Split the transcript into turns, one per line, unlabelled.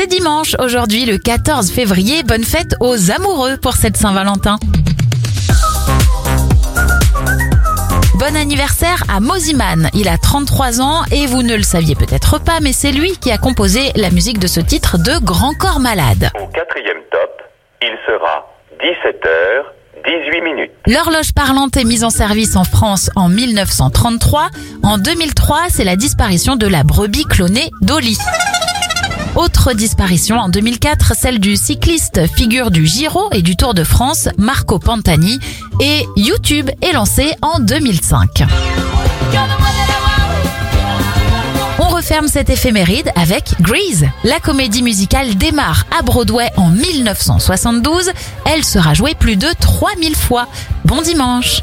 C'est dimanche, aujourd'hui le 14 février. Bonne fête aux amoureux pour cette Saint-Valentin. Bon anniversaire à Moziman. Il a 33 ans et vous ne le saviez peut-être pas, mais c'est lui qui a composé la musique de ce titre de Grand Corps Malade.
Au quatrième top, il sera 17h, 18 minutes.
L'horloge parlante est mise en service en France en 1933. En 2003, c'est la disparition de la brebis clonée Dolly. Autre disparition en 2004, celle du cycliste figure du Giro et du Tour de France, Marco Pantani. Et YouTube est lancé en 2005. On referme cette éphéméride avec Grease. La comédie musicale démarre à Broadway en 1972. Elle sera jouée plus de 3000 fois. Bon dimanche